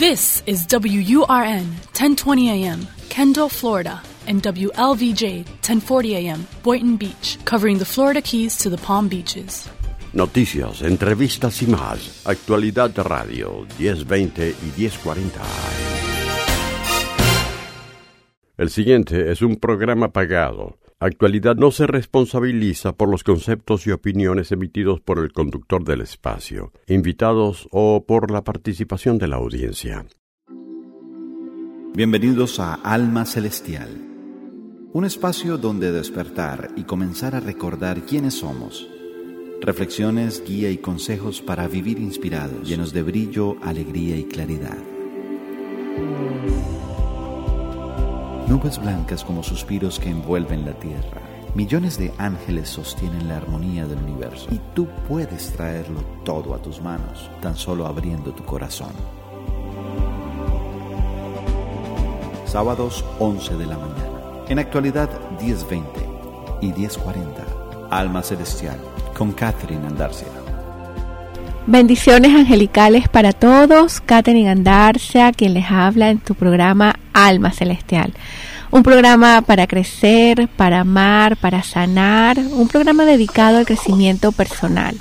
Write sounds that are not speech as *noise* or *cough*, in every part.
This is WURN 1020 AM, Kendall, Florida, and WLVJ 1040 AM, Boynton Beach, covering the Florida Keys to the Palm Beaches. Noticias, entrevistas y más. Actualidad Radio 1020 y 1040 El siguiente es un programa pagado. Actualidad no se responsabiliza por los conceptos y opiniones emitidos por el conductor del espacio, invitados o por la participación de la audiencia. Bienvenidos a Alma Celestial, un espacio donde despertar y comenzar a recordar quiénes somos. Reflexiones, guía y consejos para vivir inspirados, llenos de brillo, alegría y claridad. Nubes blancas como suspiros que envuelven la tierra. Millones de ángeles sostienen la armonía del universo y tú puedes traerlo todo a tus manos, tan solo abriendo tu corazón. Sábados 11 de la mañana. En actualidad 10.20 y 10.40. Alma Celestial con Catherine Andarcia. Bendiciones angelicales para todos. Catherine Andarcia, quien les habla en tu programa Alma Celestial. Un programa para crecer, para amar, para sanar. Un programa dedicado al crecimiento personal.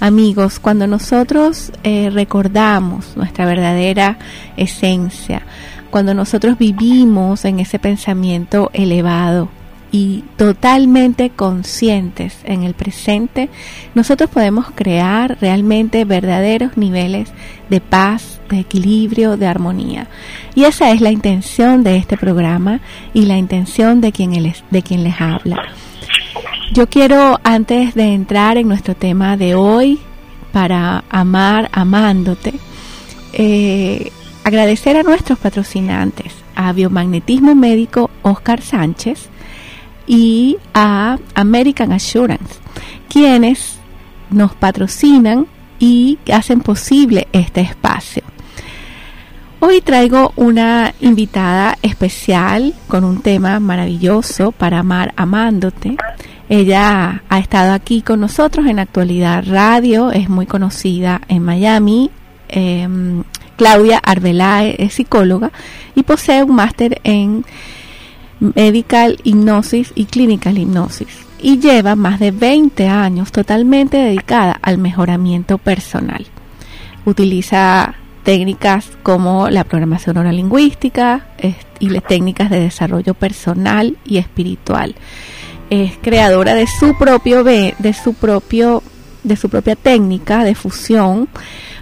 Amigos, cuando nosotros eh, recordamos nuestra verdadera esencia, cuando nosotros vivimos en ese pensamiento elevado, y totalmente conscientes en el presente, nosotros podemos crear realmente verdaderos niveles de paz, de equilibrio, de armonía. Y esa es la intención de este programa y la intención de quien, les, de quien les habla. Yo quiero, antes de entrar en nuestro tema de hoy, para amar amándote, eh, agradecer a nuestros patrocinantes, a Biomagnetismo Médico Oscar Sánchez, y a American Assurance, quienes nos patrocinan y hacen posible este espacio. Hoy traigo una invitada especial con un tema maravilloso para amar amándote. Ella ha estado aquí con nosotros en Actualidad Radio, es muy conocida en Miami. Em, Claudia Arbelae es psicóloga y posee un máster en Medical Hipnosis y Clinical Hipnosis y lleva más de 20 años totalmente dedicada al mejoramiento personal. Utiliza técnicas como la programación neurolingüística y las técnicas de desarrollo personal y espiritual. Es creadora de su propio de su propio de su propia técnica de fusión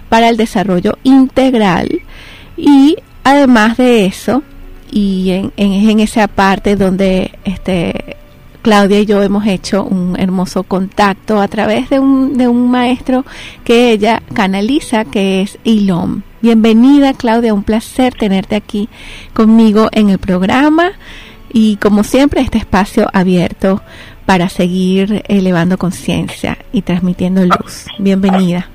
para el desarrollo integral y además de eso y en, en, esa parte donde este Claudia y yo hemos hecho un hermoso contacto a través de un, de un maestro que ella canaliza, que es Ilom. Bienvenida Claudia, un placer tenerte aquí conmigo en el programa y como siempre este espacio abierto para seguir elevando conciencia y transmitiendo luz. Bienvenida.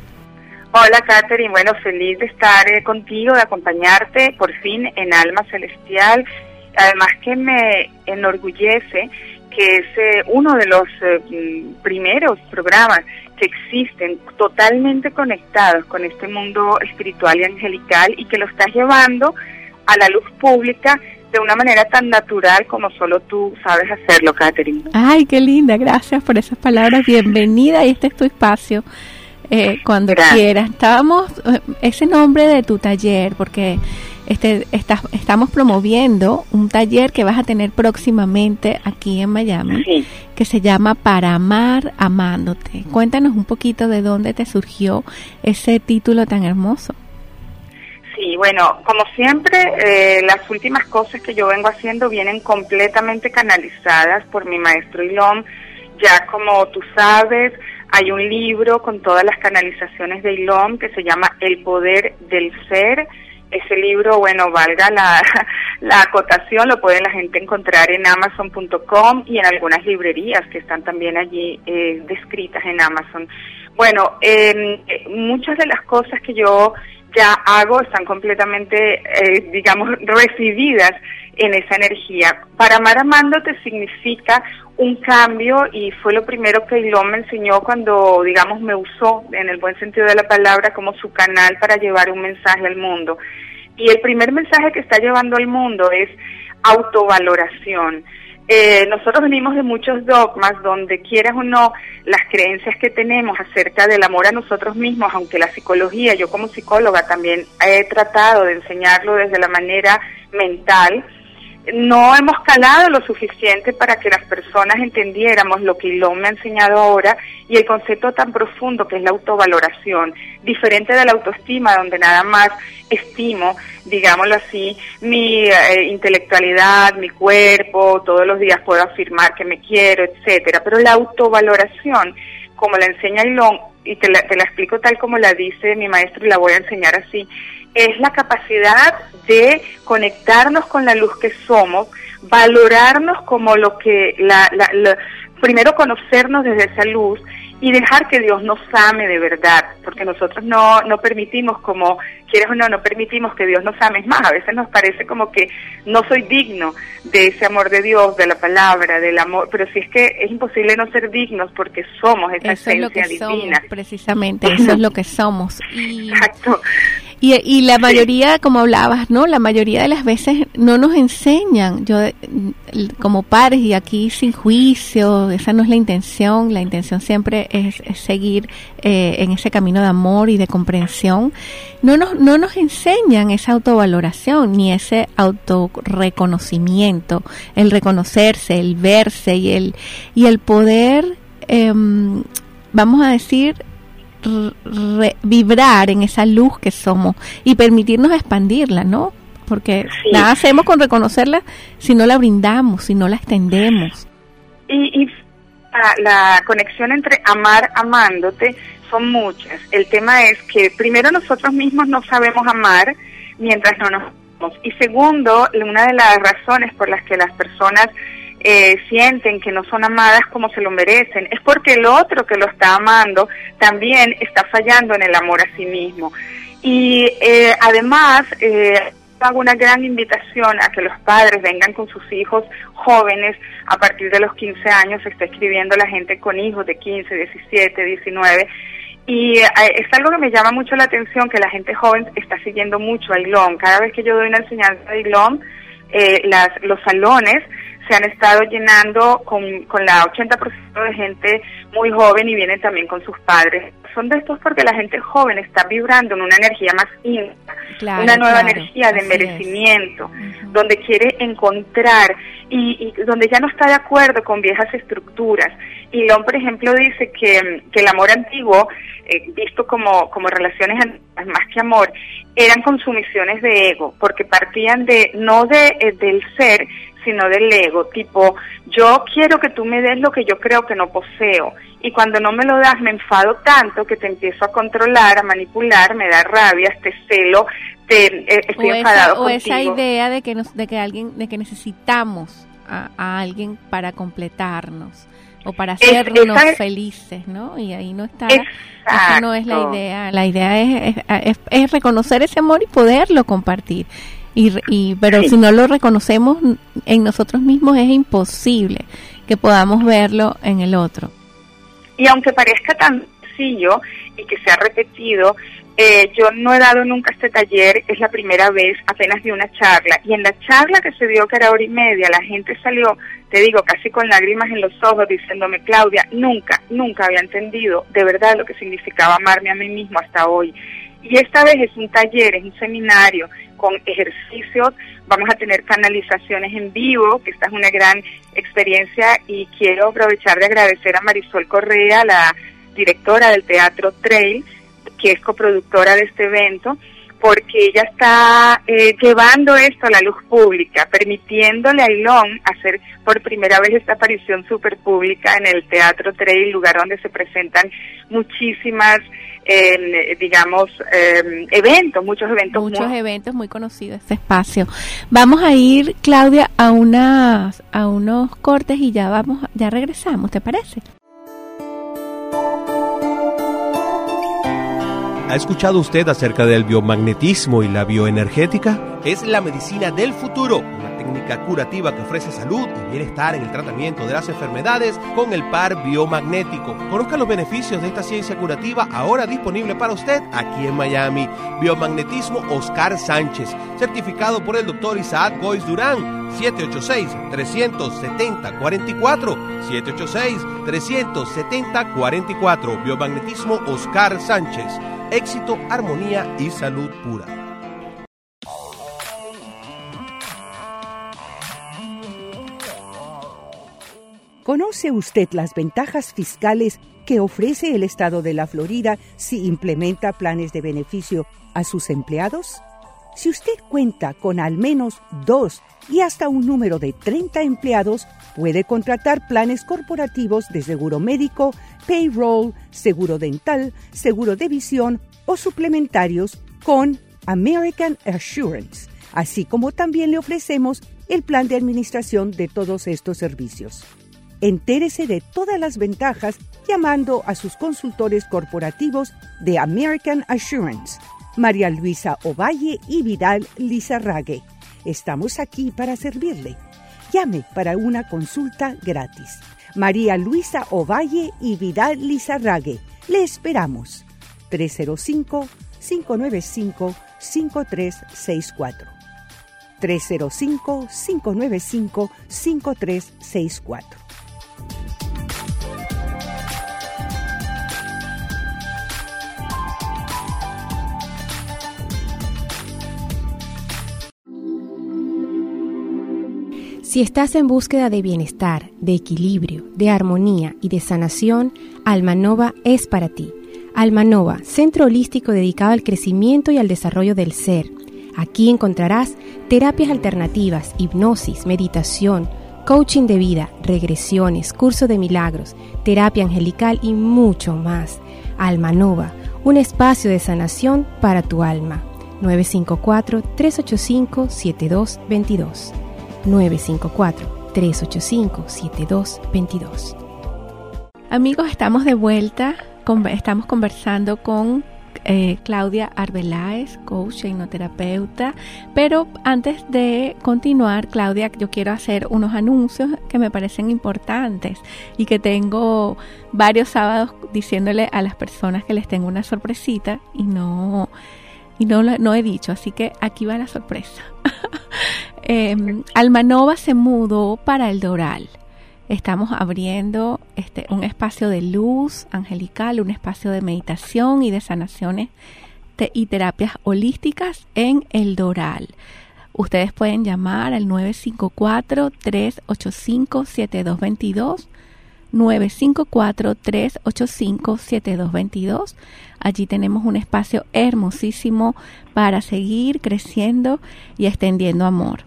Hola, Katherine. Bueno, feliz de estar eh, contigo, de acompañarte por fin en Alma Celestial. Además que me enorgullece que es eh, uno de los eh, mm, primeros programas que existen totalmente conectados con este mundo espiritual y angelical y que lo estás llevando a la luz pública de una manera tan natural como solo tú sabes hacerlo, Katherine. Ay, qué linda, gracias por esas palabras. Bienvenida, este es tu espacio eh, cuando quieras. Estábamos, eh, ese nombre de tu taller, porque este, estamos promoviendo un taller que vas a tener próximamente aquí en Miami, que se llama Para Amar Amándote. Cuéntanos un poquito de dónde te surgió ese título tan hermoso. Sí, bueno, como siempre, eh, las últimas cosas que yo vengo haciendo vienen completamente canalizadas por mi maestro Ilom. Ya como tú sabes, hay un libro con todas las canalizaciones de Ilom que se llama El Poder del Ser. Ese libro, bueno, valga la, *laughs* la acotación, lo puede la gente encontrar en amazon.com y en algunas librerías que están también allí eh, descritas en Amazon. Bueno, eh, muchas de las cosas que yo ya hago están completamente, eh, digamos, *laughs* recibidas en esa energía. Para amar amándote significa un cambio y fue lo primero que Ilón me enseñó cuando, digamos, me usó en el buen sentido de la palabra como su canal para llevar un mensaje al mundo. Y el primer mensaje que está llevando al mundo es autovaloración. Eh, nosotros venimos de muchos dogmas donde quieras o no las creencias que tenemos acerca del amor a nosotros mismos, aunque la psicología, yo como psicóloga también he tratado de enseñarlo desde la manera mental, no hemos calado lo suficiente para que las personas entendiéramos lo que Ilón me ha enseñado ahora y el concepto tan profundo que es la autovaloración, diferente de la autoestima, donde nada más estimo, digámoslo así, mi eh, intelectualidad, mi cuerpo, todos los días puedo afirmar que me quiero, etcétera. Pero la autovaloración, como la enseña Ilón, y te la, te la explico tal como la dice mi maestro y la voy a enseñar así, es la capacidad de conectarnos con la luz que somos, valorarnos como lo que, la, la, primero conocernos desde esa luz y dejar que Dios nos ame de verdad, porque nosotros no, no permitimos como, quieres o no, no permitimos que Dios nos ame. Es más, a veces nos parece como que no soy digno de ese amor de Dios, de la palabra, del amor, pero si es que es imposible no ser dignos porque somos esa esencia divina. precisamente, eso es lo que somos. *laughs* Exacto. Y, y la mayoría, como hablabas, ¿no? La mayoría de las veces no nos enseñan, yo como padres y aquí sin juicio, esa no es la intención, la intención siempre es, seguir eh, en ese camino de amor y de comprensión. No nos, no nos enseñan esa autovaloración ni ese autorreconocimiento, el reconocerse, el verse y el, y el poder, em, vamos a decir, vibrar en esa luz que somos y permitirnos expandirla, ¿no? Porque nada hacemos con reconocerla si no la brindamos, si no la extendemos. Y, la, conexión entre amar amándote son muchas. El tema es que primero nosotros mismos no sabemos amar mientras no nos amamos. Y segundo, una de las razones por las que las personas eh, sienten que no son amadas como se lo merecen, es porque el otro que lo está amando también está fallando en el amor a sí mismo. Y eh, además, eh, hago una gran invitación a que los padres vengan con sus hijos jóvenes a partir de los 15 años, se está escribiendo la gente con hijos de 15, 17, 19. Y es algo que me llama mucho la atención, que la gente joven está siguiendo mucho a ILOM. Cada vez que yo doy una enseñanza de ILOM, las, los salones se han estado llenando con, con la 80% de gente muy joven y vienen también con sus padres. Son de estos porque la gente joven está vibrando en una energía más íntima, una nueva energía de merecimiento, donde quiere encontrar y, y, donde ya no está de acuerdo con viejas estructuras. Y León, por ejemplo, dice que, que el amor antiguo, eh, visto como, como relaciones más que amor, eran consumiciones de ego, porque partían de no de, eh, del ser, sino del ego, tipo, yo quiero que tú me des lo que yo creo que no poseo, y cuando no me lo das me enfado tanto que te empiezo a controlar, a manipular, me da rabia, este celo, te, eh, estoy enfadado O esa idea de que, nos, de que alguien, de que necesitamos a, alguien para completarnos o para hacernos felices, ¿no? Y ahí no está, esa no es la idea, la idea es, es, es, reconocer ese amor y poderlo compartir. Y, y, pero si no lo reconocemos en nosotros mismos es imposible que podamos verlo en el otro. Y aunque parezca tan sencillo y que se ha repetido, eh, yo no he dado nunca este taller, es la primera vez, apenas de una charla. Y en la charla que se dio, que era hora y media, la gente salió, te digo, casi con lágrimas en los ojos, diciéndome, Claudia, nunca, nunca había entendido de verdad lo que significaba amarme a mí mismo hasta hoy. Y esta vez es un taller, es un seminario con ejercicios, vamos a tener canalizaciones en vivo, que esta es una gran experiencia y quiero aprovechar de agradecer a Marisol Correa, la directora del Teatro Trail, que es coproductora de este evento, porque ella está eh, llevando esto a la luz pública, permitiéndole a Ilón hacer por primera vez esta aparición super pública en el Teatro Trail, lugar donde se presentan muchísimas, eh, digamos, eh, eventos, muchos eventos. Muchos eventos muy conocidos este espacio. Vamos a ir, Claudia, a unas, a unos cortes y ya vamos, ya regresamos, ¿te parece? ¿Ha escuchado usted acerca del biomagnetismo y la bioenergética? Es la medicina del futuro, una técnica curativa que ofrece salud y bienestar en el tratamiento de las enfermedades con el par biomagnético. Conozca los beneficios de esta ciencia curativa ahora disponible para usted aquí en Miami. Biomagnetismo Oscar Sánchez, certificado por el doctor Isaac Gois Durán. 786-370-44. 786-370-44. Biomagnetismo Oscar Sánchez éxito, armonía y salud pura. ¿Conoce usted las ventajas fiscales que ofrece el estado de la Florida si implementa planes de beneficio a sus empleados? Si usted cuenta con al menos dos y hasta un número de 30 empleados, puede contratar planes corporativos de seguro médico, payroll, seguro dental, seguro de visión o suplementarios con American Assurance, así como también le ofrecemos el plan de administración de todos estos servicios. Entérese de todas las ventajas llamando a sus consultores corporativos de American Assurance, María Luisa Ovalle y Vidal Lizarrague. Estamos aquí para servirle. Llame para una consulta gratis. María Luisa Ovalle y Vidal Lizarrague. Le esperamos. 305-595-5364. 305-595-5364. Si estás en búsqueda de bienestar, de equilibrio, de armonía y de sanación, Almanova es para ti. Almanova, centro holístico dedicado al crecimiento y al desarrollo del ser. Aquí encontrarás terapias alternativas, hipnosis, meditación, coaching de vida, regresiones, curso de milagros, terapia angelical y mucho más. Almanova, un espacio de sanación para tu alma. 954-385-7222. 954-385-7222. Amigos, estamos de vuelta estamos conversando con eh, Claudia Arbeláez, coach hipnoterapeuta. Pero antes de continuar, Claudia, yo quiero hacer unos anuncios que me parecen importantes y que tengo varios sábados diciéndole a las personas que les tengo una sorpresita y no, y no, no he dicho. Así que aquí va la sorpresa. *laughs* eh, Almanova se mudó para el Doral estamos abriendo este, un espacio de luz angelical, un espacio de meditación y de sanaciones y terapias holísticas en el Doral. Ustedes pueden llamar al 954-385-7222. 954-385-7222. Allí tenemos un espacio hermosísimo para seguir creciendo y extendiendo amor.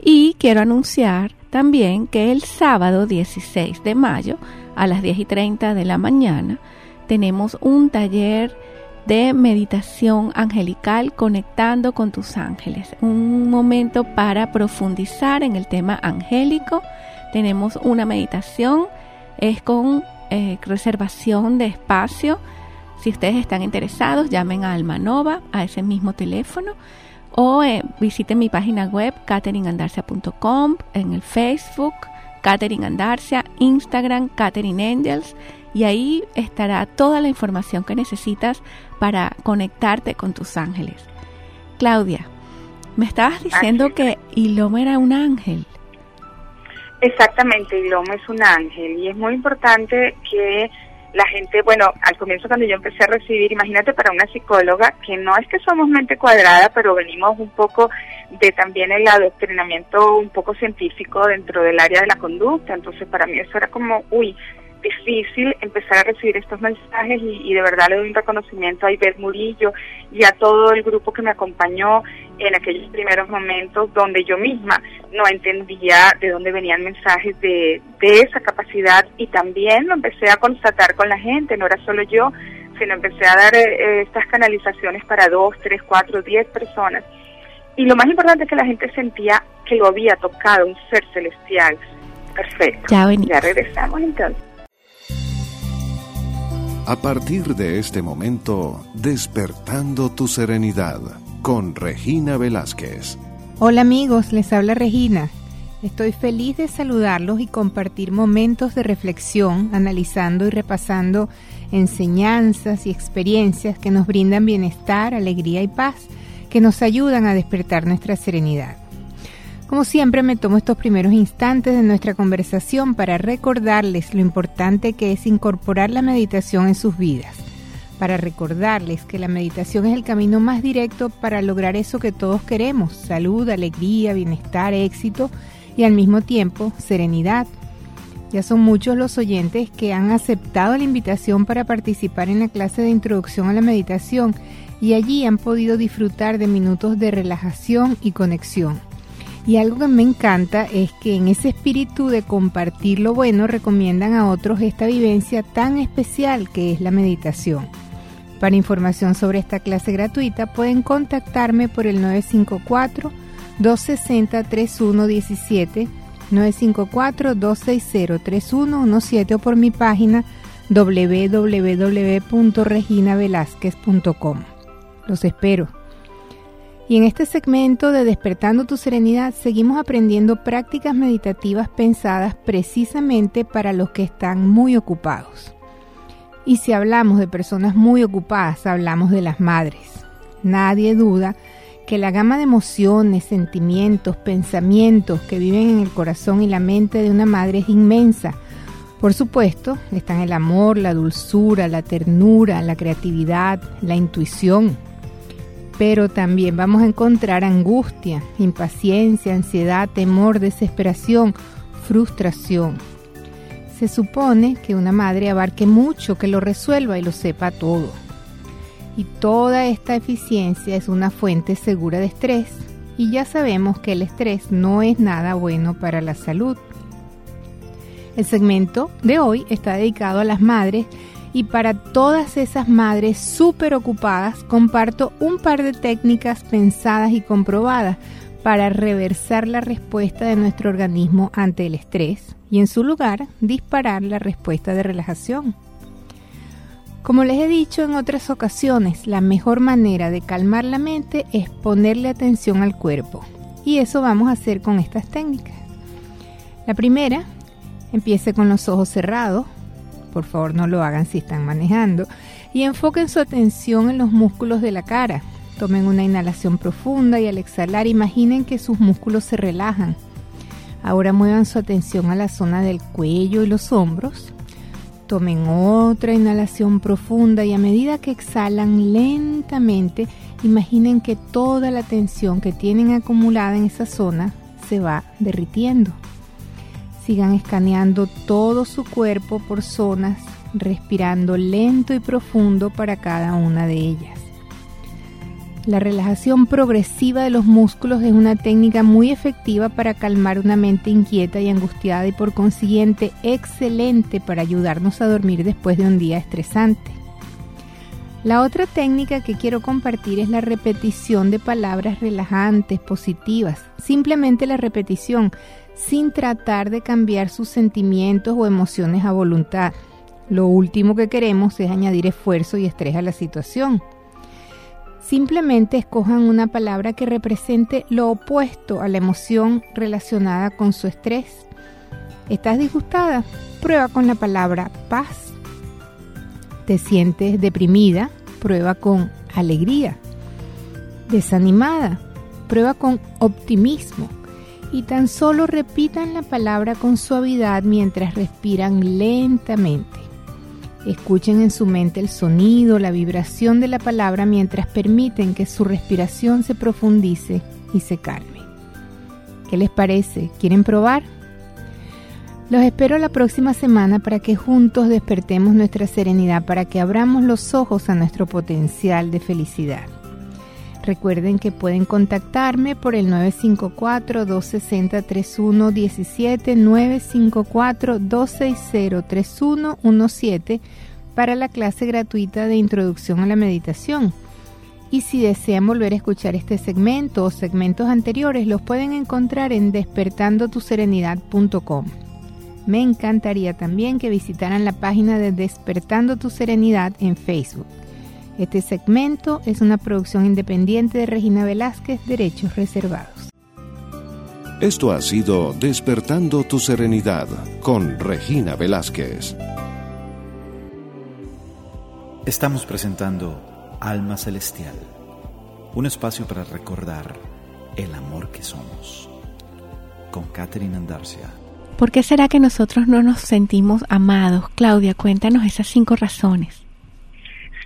Y quiero anunciar también que el sábado 16 de mayo a las 10 y 30 de la mañana tenemos un taller de meditación angelical conectando con tus ángeles. Un momento para profundizar en el tema angélico. Tenemos una meditación, es con eh, reservación de espacio. Si ustedes están interesados, llamen a Almanova a ese mismo teléfono o eh, visiten mi página web catherineandarcia.com, en el Facebook Catherine Andarcia, Instagram Catherine Angels y ahí estará toda la información que necesitas para conectarte con tus ángeles. Claudia, me estabas diciendo que Iloma era un ángel. Exactamente, Iloma es un ángel. Y es muy importante que la gente, bueno, al comienzo cuando yo empecé a recibir, imagínate para una psicóloga, que no es que somos mente cuadrada, pero venimos un poco de también el adoctrinamiento un poco científico dentro del área de la conducta, entonces para mí eso era como, uy, difícil empezar a recibir estos mensajes y, de verdad le doy un reconocimiento a Iber Murillo y a todo el grupo que me acompañó en aquellos primeros momentos donde yo misma no entendía de dónde venían mensajes de, de esa capacidad y también lo empecé a constatar con la gente, no era solo yo, sino empecé a dar eh, estas canalizaciones para dos, tres, cuatro, diez personas. Y lo más importante es que la gente sentía que lo había tocado un ser celestial. Perfecto. Ya, ya regresamos entonces. A partir de este momento, despertando tu serenidad con Regina Velázquez. Hola amigos, les habla Regina. Estoy feliz de saludarlos y compartir momentos de reflexión, analizando y repasando enseñanzas y experiencias que nos brindan bienestar, alegría y paz, que nos ayudan a despertar nuestra serenidad. Como siempre me tomo estos primeros instantes de nuestra conversación para recordarles lo importante que es incorporar la meditación en sus vidas, para recordarles que la meditación es el camino más directo para lograr eso que todos queremos, salud, alegría, bienestar, éxito y al mismo tiempo serenidad. Ya son muchos los oyentes que han aceptado la invitación para participar en la clase de introducción a la meditación y allí han podido disfrutar de minutos de relajación y conexión. Y algo que me encanta es que en ese espíritu de compartir lo bueno recomiendan a otros esta vivencia tan especial que es la meditación. Para información sobre esta clase gratuita pueden contactarme por el 954 260 3117 954 260 3117 o por mi página www.reginavelázquez.com. Los espero. Y en este segmento de Despertando tu Serenidad seguimos aprendiendo prácticas meditativas pensadas precisamente para los que están muy ocupados. Y si hablamos de personas muy ocupadas, hablamos de las madres. Nadie duda que la gama de emociones, sentimientos, pensamientos que viven en el corazón y la mente de una madre es inmensa. Por supuesto, están el amor, la dulzura, la ternura, la creatividad, la intuición, pero también vamos a encontrar angustia, impaciencia, ansiedad, temor, desesperación, frustración. Se supone que una madre abarque mucho, que lo resuelva y lo sepa todo. Y toda esta eficiencia es una fuente segura de estrés. Y ya sabemos que el estrés no es nada bueno para la salud. El segmento de hoy está dedicado a las madres y para todas esas madres súper ocupadas comparto un par de técnicas pensadas y comprobadas para reversar la respuesta de nuestro organismo ante el estrés y en su lugar disparar la respuesta de relajación. Como les he dicho en otras ocasiones, la mejor manera de calmar la mente es ponerle atención al cuerpo. Y eso vamos a hacer con estas técnicas. La primera, empiece con los ojos cerrados, por favor no lo hagan si están manejando, y enfoquen su atención en los músculos de la cara. Tomen una inhalación profunda y al exhalar imaginen que sus músculos se relajan. Ahora muevan su atención a la zona del cuello y los hombros. Tomen otra inhalación profunda y a medida que exhalan lentamente, imaginen que toda la tensión que tienen acumulada en esa zona se va derritiendo. Sigan escaneando todo su cuerpo por zonas, respirando lento y profundo para cada una de ellas. La relajación progresiva de los músculos es una técnica muy efectiva para calmar una mente inquieta y angustiada y por consiguiente excelente para ayudarnos a dormir después de un día estresante. La otra técnica que quiero compartir es la repetición de palabras relajantes, positivas. Simplemente la repetición, sin tratar de cambiar sus sentimientos o emociones a voluntad. Lo último que queremos es añadir esfuerzo y estrés a la situación. Simplemente escojan una palabra que represente lo opuesto a la emoción relacionada con su estrés. ¿Estás disgustada? Prueba con la palabra paz. ¿Te sientes deprimida? Prueba con alegría. ¿Desanimada? Prueba con optimismo y tan solo repitan la palabra con suavidad mientras respiran lentamente. Escuchen en su mente el sonido, la vibración de la palabra mientras permiten que su respiración se profundice y se calme. ¿Qué les parece? ¿Quieren probar? Los espero la próxima semana para que juntos despertemos nuestra serenidad, para que abramos los ojos a nuestro potencial de felicidad. Recuerden que pueden contactarme por el 954-260-3117, 954-260-3117 para la clase gratuita de introducción a la meditación. Y si desean volver a escuchar este segmento o segmentos anteriores, los pueden encontrar en despertandotuserenidad.com. Me encantaría también que visitaran la página de Despertando tu Serenidad en Facebook. Este segmento es una producción independiente de Regina Velázquez, Derechos Reservados. Esto ha sido Despertando tu Serenidad con Regina Velázquez. Estamos presentando Alma Celestial, un espacio para recordar el amor que somos. Con Catherine Andarcia. ¿Por qué será que nosotros no nos sentimos amados? Claudia, cuéntanos esas cinco razones.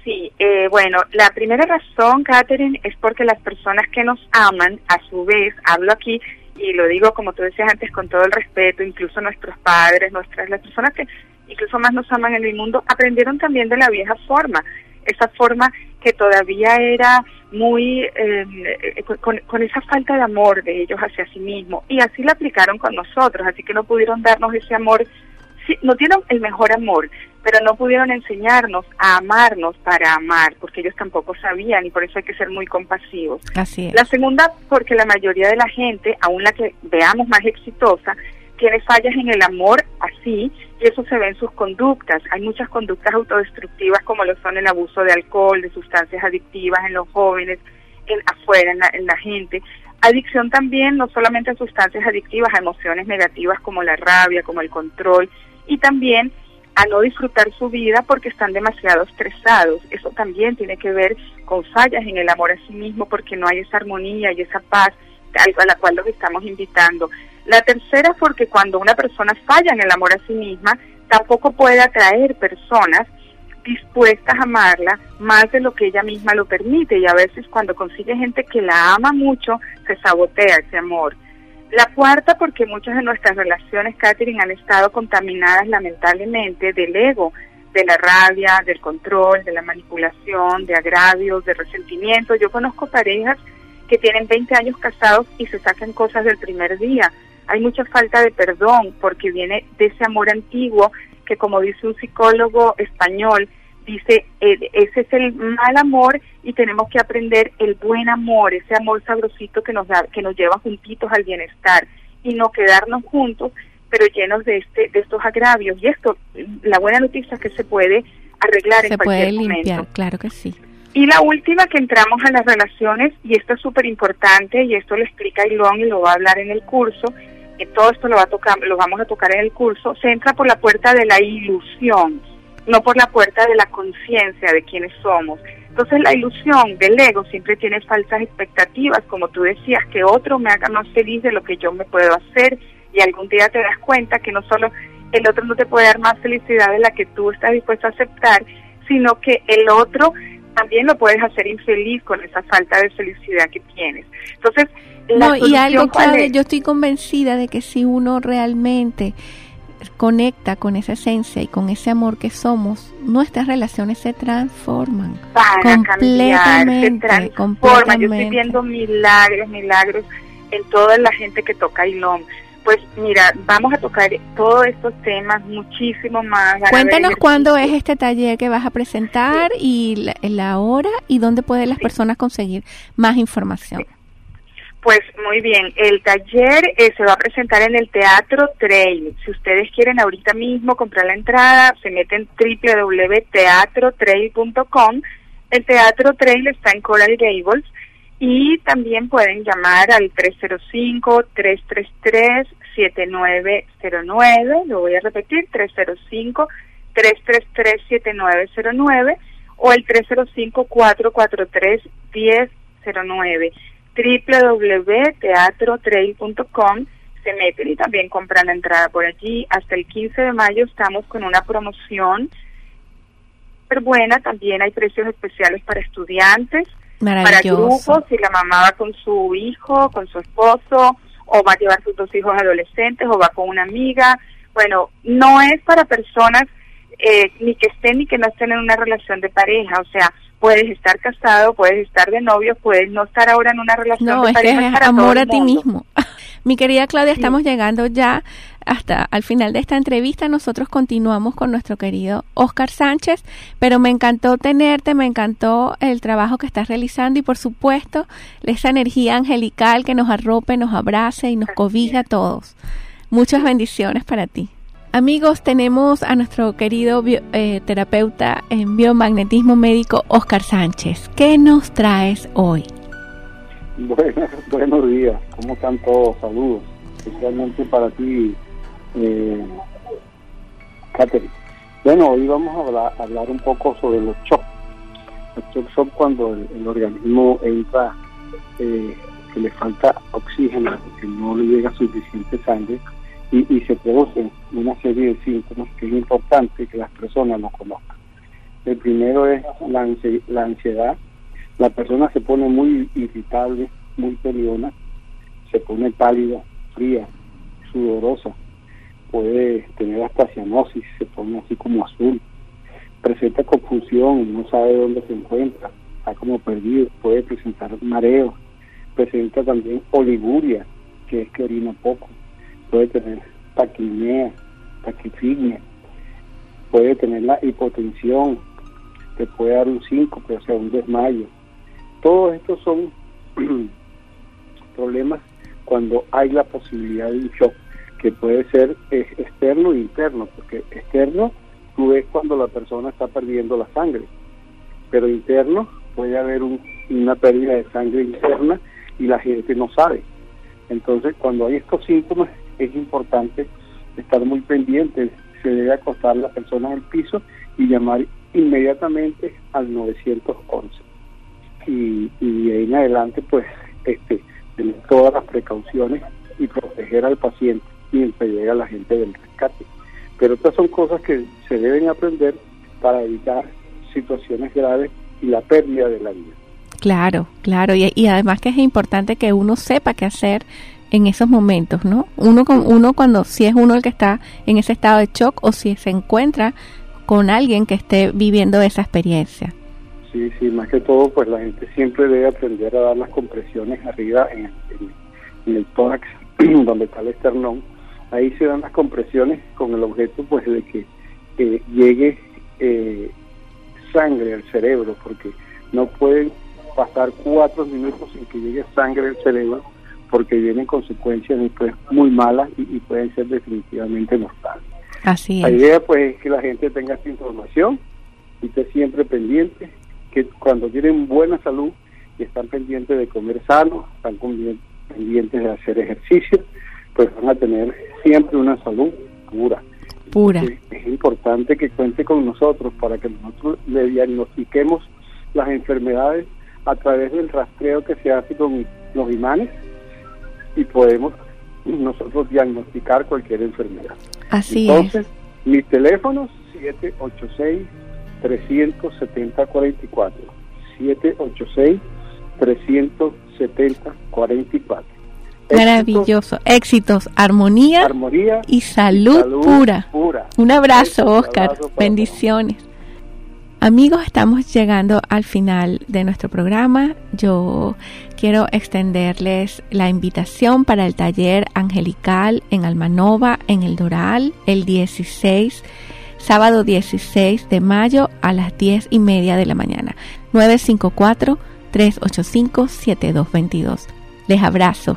Sí, eh, bueno, la primera razón, Catherine, es porque las personas que nos aman, a su vez, hablo aquí y lo digo como tú decías antes con todo el respeto, incluso nuestros padres, nuestras, las personas que incluso más nos aman en el mundo, aprendieron también de la vieja forma, esa forma que todavía era muy eh, con, con, esa falta de amor de ellos hacia sí mismos y así la aplicaron con nosotros, así que no pudieron darnos ese amor, sí, no dieron el mejor amor, pero no pudieron enseñarnos a amarnos para amar, porque ellos tampoco sabían y por eso hay que ser muy compasivos. Así es. La segunda, porque la mayoría de la gente, aún la que veamos más exitosa, tiene fallas en el amor así y eso se ve en sus conductas. Hay muchas conductas autodestructivas como lo son el abuso de alcohol, de sustancias adictivas en los jóvenes, en afuera, en la, en la gente. Adicción también, no solamente a sustancias adictivas, a emociones negativas como la rabia, como el control y también a no disfrutar su vida porque están demasiado estresados. Eso también tiene que ver con fallas en el amor a sí mismo porque no hay esa armonía y esa paz a la cual los estamos invitando. La tercera porque cuando una persona falla en el amor a sí misma, tampoco puede atraer personas dispuestas a amarla más de lo que ella misma lo permite y a veces cuando consigue gente que la ama mucho, se sabotea ese amor. La cuarta porque muchas de nuestras relaciones, Catherine, han estado contaminadas lamentablemente del ego, de la rabia, del control, de la manipulación, de agravios, de resentimiento. Yo conozco parejas que tienen 20 años casados y se sacan cosas del primer día. Hay mucha falta de perdón porque viene de ese amor antiguo que como dice un psicólogo español, dice, eh, ese es el mal amor y tenemos que aprender el buen amor, ese amor sabrosito que nos da, que nos lleva juntitos al bienestar y no quedarnos juntos, pero llenos de este, de estos agravios. Y esto, la buena noticia es que se puede arreglar en cualquier puede limpiar, momento. claro que sí. Y la última que entramos a las relaciones, y esto es súper importante, y esto lo explica Ilón y lo va a hablar en el curso, que todo esto lo, va a tocar, lo vamos a tocar en el curso, se entra por la puerta de la ilusión, no por la puerta de la conciencia de quiénes somos. Entonces la ilusión del ego siempre tiene falsas expectativas, como tú decías, que otro me haga más feliz de lo que yo me puedo hacer, y algún día te das cuenta que no solo el otro no te puede dar más felicidad de la que tú estás dispuesto a aceptar, sino que el otro también lo puedes hacer infeliz con esa falta de felicidad que tienes. Entonces, la No, y algo ¿cuál clave, es? yo estoy convencida de que si uno realmente conecta con esa esencia y con ese amor que somos, nuestras relaciones se transforman a cambiar, se completamente, transforman. Yo estoy completamente. viendo milagros, milagros en toda la gente que toca Ilón. Pues mira, vamos a tocar todos estos temas, muchísimo más. Cuéntanos cuándo es este taller que vas a presentar y la, la hora y dónde pueden las personas conseguir más información. Pues muy bien, el taller eh, se va a presentar en el Teatro Trail. Si ustedes quieren ahorita mismo comprar la entrada, se meten www.teatrotrail.com. El Teatro Trail está en Coral Gables y también pueden llamar al 305-333-7909. Lo voy a repetir, 305-333-7909 o el 305-443-1009 www.teatrotrail.com se meten y también compran la entrada por allí. Hasta el 15 de mayo estamos con una promoción súper buena. También hay precios especiales para estudiantes, para grupos, si la mamá va con su hijo, con su esposo, o va a llevar sus dos hijos adolescentes, o va con una amiga, Bueno, no es para personas eh, ni que estén ni que no estén en una relación de pareja, o sea, puedes estar casado, puedes estar de novio, puedes no estar ahora en una relación no, de pareja. Es que amor a ti mismo. *laughs* Mi querida Claudia, estamos llegando ya hasta al final de esta entrevista. Nosotros continuamos con nuestro querido Oscar Sánchez, pero me encantó tenerte, me encantó el trabajo que estás realizando y por supuesto esa energía angelical que nos arrope, nos abrace y nos cobija a todos. Muchas bendiciones para ti. Amigos, tenemos a nuestro querido eh, terapeuta en biomagnetismo médico, Oscar Sánchez. ¿Qué nos traes hoy? Bueno, *laughs* buenos días, ¿cómo están todos? Saludos, especialmente para ti, eh, Catherine. Bueno, hoy vamos a hablar, un poco sobre los shocks. Los shocks son cuando el, organismo entra, eh, que le falta oxígeno, que no le llega suficiente sangre y, se producen una serie de síntomas que es importante que las personas lo conozcan. El primero es la, la ansiedad. La persona se pone muy irritable, muy peliona, se pone pálida, fría, sudorosa, puede tener hasta cianosis, se pone así como azul, presenta confusión, no sabe dónde se encuentra, está como perdido, puede presentar mareo, presenta también oliguria, que es que orina poco, puede tener taquimea, taquifignia, puede tener la hipotensión, te puede dar un síncope, o sea, un desmayo. Todos estos son *clears throat* problemas cuando hay la posibilidad de un shock, que puede ser externo e interno, porque externo tú ves cuando la persona está perdiendo la sangre, pero interno puede haber una pérdida de sangre interna y la gente no sabe. Entonces, cuando hay estos síntomas, es importante estar muy pendiente. Se debe acostar la persona en el piso y llamar inmediatamente al 911. Y, y de ahí en adelante, pues, este, tener todas las precauciones y proteger al paciente mientras llega la gente del rescate. Pero estas son cosas que se deben aprender para evitar situaciones graves y la pérdida de la vida. Claro, claro, y, y, además que es importante que uno sepa qué hacer en esos momentos, ¿no? Uno, con, uno cuando, si es uno el que está en ese estado de shock o si se encuentra con alguien que esté viviendo esa experiencia. Sí, sí, más que todo, pues la gente siempre debe aprender a dar las compresiones arriba en, el tórax, *clears throat* donde está el esternón. Ahí se dan las compresiones con el objeto, pues, de que llegue eh, sangre al cerebro, porque no pueden pasar cuatro minutos sin que llegue sangre al cerebro porque vienen consecuencias después muy malas y, pueden ser definitivamente mortales. Así La idea pues es que la gente tenga esta información y esté siempre pendiente, que cuando tienen buena salud y están pendientes de comer sano, están pendientes de hacer ejercicio, pues van a tener siempre una salud pura. Pura. Es importante que cuente con nosotros para que nosotros le diagnostiquemos las enfermedades a través del rastreo que se hace con los imanes y podemos nosotros diagnosticar cualquier enfermedad. Así Entonces, mis teléfonos 786 370 44 786 370 44 Maravilloso. Éxitos, armonía, armonía y salud, pura. Un abrazo, Oscar. Bendiciones. Amigos, estamos llegando al final de nuestro programa. Yo quiero extenderles la invitación para el taller angelical en Almanova, en el Doral, el 16, sábado 16 de mayo a las 10 y media de la mañana. 954-385-7222. Les abrazo.